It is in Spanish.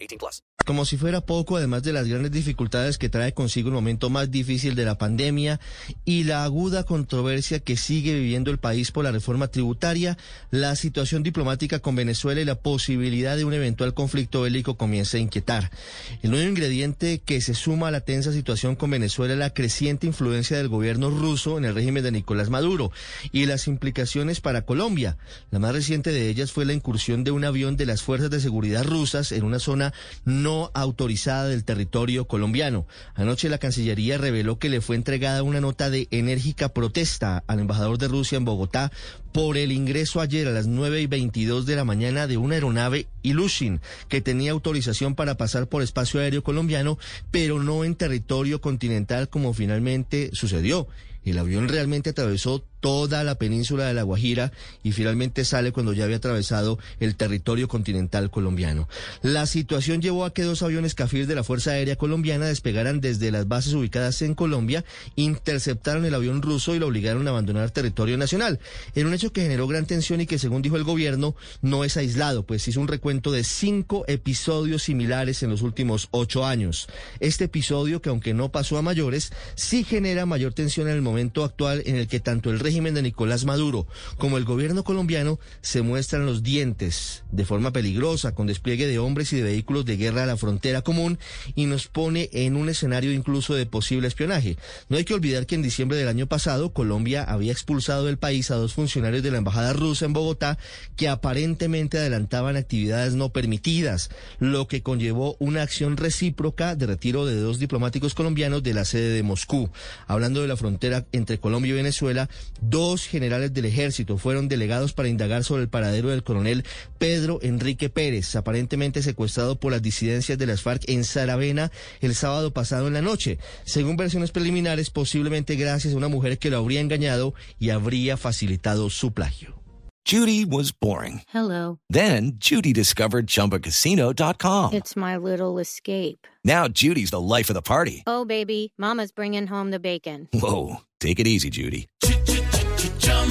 18 plus. Como si fuera poco, además de las grandes dificultades que trae consigo el momento más difícil de la pandemia y la aguda controversia que sigue viviendo el país por la reforma tributaria, la situación diplomática con Venezuela y la posibilidad de un eventual conflicto bélico comienza a inquietar. El nuevo ingrediente que se suma a la tensa situación con Venezuela es la creciente influencia del gobierno ruso en el régimen de Nicolás Maduro y las implicaciones para Colombia. La más reciente de ellas fue la incursión de un avión de las fuerzas de seguridad rusas en una zona no autorizada del territorio colombiano. Anoche la Cancillería reveló que le fue entregada una nota de enérgica protesta al embajador de Rusia en Bogotá por el ingreso ayer a las 9 y 22 de la mañana de una aeronave Ilushin que tenía autorización para pasar por espacio aéreo colombiano, pero no en territorio continental como finalmente sucedió. El avión realmente atravesó toda la península de La Guajira y finalmente sale cuando ya había atravesado el territorio continental colombiano. La situación llevó a que dos aviones Cafir de la Fuerza Aérea Colombiana despegaran desde las bases ubicadas en Colombia, interceptaron el avión ruso y lo obligaron a abandonar territorio nacional. En un hecho que generó gran tensión y que según dijo el gobierno no es aislado, pues hizo un recuento de cinco episodios similares en los últimos ocho años. Este episodio, que aunque no pasó a mayores, sí genera mayor tensión en el momento actual en el que tanto el régimen de Nicolás Maduro como el gobierno colombiano se muestran los dientes de forma peligrosa con despliegue de hombres y de vehículos de guerra a la frontera común y nos pone en un escenario incluso de posible espionaje. No hay que olvidar que en diciembre del año pasado Colombia había expulsado del país a dos funcionarios de la embajada rusa en Bogotá que aparentemente adelantaban actividades no permitidas, lo que conllevó una acción recíproca de retiro de dos diplomáticos colombianos de la sede de Moscú. Hablando de la frontera entre Colombia y Venezuela, dos generales del ejército fueron delegados para indagar sobre el paradero del coronel Pedro Enrique Pérez, aparentemente secuestrado por las disidencias de las FARC en Saravena el sábado pasado en la noche. Según versiones preliminares, posiblemente gracias a una mujer que lo habría engañado y habría facilitado su plagio. Judy was boring. Hello. Then Judy discovered ChumbaCasino.com. It's my little escape. Now Judy's the life of the party. Oh, baby, Mama's bringing home the bacon. Whoa, take it easy, Judy.